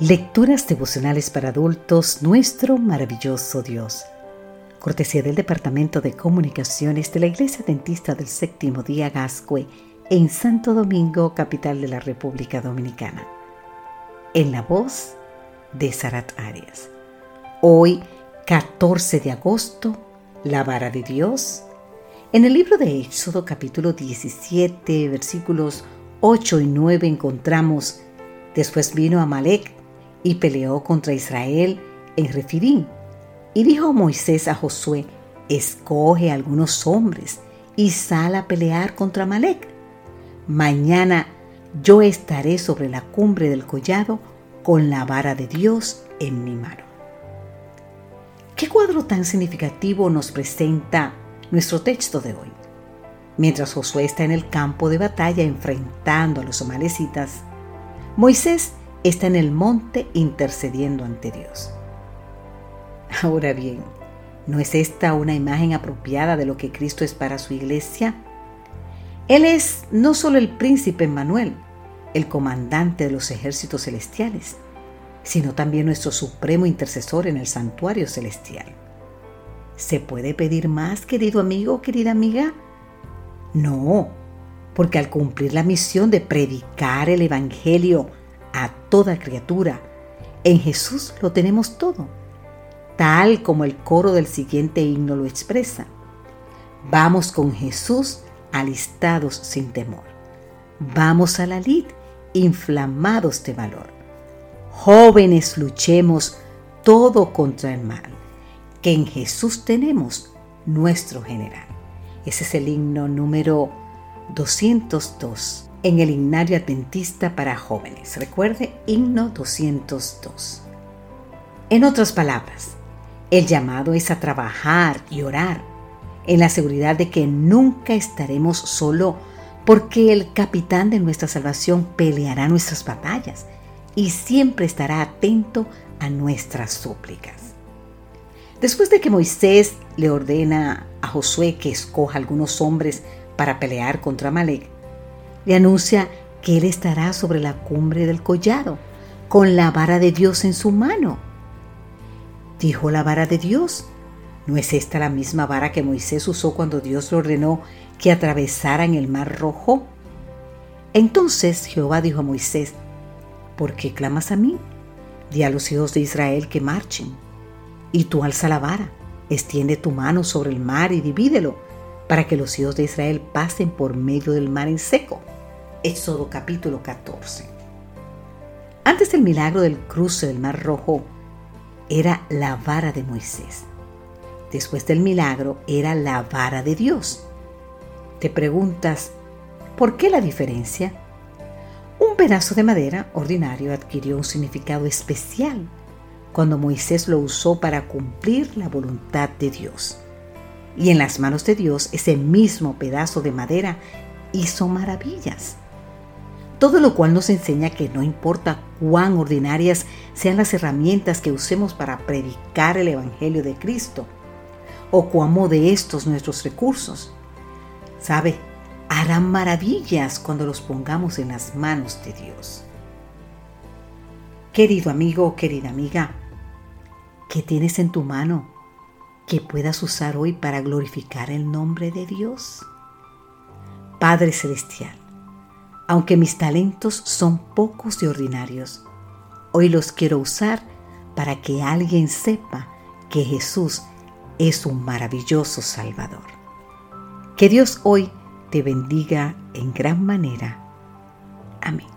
Lecturas devocionales para adultos, nuestro maravilloso Dios. Cortesía del Departamento de Comunicaciones de la Iglesia Dentista del Séptimo Día Gascue en Santo Domingo, capital de la República Dominicana. En la voz de Sarat Arias. Hoy, 14 de agosto, la vara de Dios. En el libro de Éxodo capítulo 17, versículos 8 y 9 encontramos, después vino Amalek y peleó contra Israel en Refidim. Y dijo Moisés a Josué, escoge algunos hombres y sal a pelear contra Malek. Mañana yo estaré sobre la cumbre del collado con la vara de Dios en mi mano. ¿Qué cuadro tan significativo nos presenta nuestro texto de hoy? Mientras Josué está en el campo de batalla enfrentando a los amalecitas, Moisés está en el monte intercediendo ante Dios. Ahora bien, ¿no es esta una imagen apropiada de lo que Cristo es para su iglesia? Él es no solo el príncipe Emmanuel, el comandante de los ejércitos celestiales, sino también nuestro supremo intercesor en el santuario celestial. ¿Se puede pedir más, querido amigo querida amiga? No, porque al cumplir la misión de predicar el Evangelio a toda criatura. En Jesús lo tenemos todo, tal como el coro del siguiente himno lo expresa. Vamos con Jesús alistados sin temor. Vamos a la lid inflamados de valor. Jóvenes luchemos todo contra el mal, que en Jesús tenemos nuestro general. Ese es el himno número 202 en el Himnario Adventista para Jóvenes. Recuerde, himno 202. En otras palabras, el llamado es a trabajar y orar en la seguridad de que nunca estaremos solo porque el capitán de nuestra salvación peleará nuestras batallas y siempre estará atento a nuestras súplicas. Después de que Moisés le ordena a Josué que escoja algunos hombres para pelear contra Malek, le anuncia que él estará sobre la cumbre del collado, con la vara de Dios en su mano. Dijo la vara de Dios. ¿No es esta la misma vara que Moisés usó cuando Dios le ordenó que atravesaran el mar rojo? Entonces Jehová dijo a Moisés, ¿por qué clamas a mí? Di a los hijos de Israel que marchen. Y tú alza la vara, extiende tu mano sobre el mar y divídelo, para que los hijos de Israel pasen por medio del mar en seco. Éxodo capítulo 14. Antes del milagro del cruce del Mar Rojo, era la vara de Moisés. Después del milagro, era la vara de Dios. Te preguntas, ¿por qué la diferencia? Un pedazo de madera ordinario adquirió un significado especial cuando Moisés lo usó para cumplir la voluntad de Dios. Y en las manos de Dios ese mismo pedazo de madera hizo maravillas. Todo lo cual nos enseña que no importa cuán ordinarias sean las herramientas que usemos para predicar el Evangelio de Cristo, o cuán modestos nuestros recursos, sabe, harán maravillas cuando los pongamos en las manos de Dios. Querido amigo querida amiga, ¿qué tienes en tu mano que puedas usar hoy para glorificar el nombre de Dios? Padre Celestial, aunque mis talentos son pocos y ordinarios, hoy los quiero usar para que alguien sepa que Jesús es un maravilloso Salvador. Que Dios hoy te bendiga en gran manera. Amén.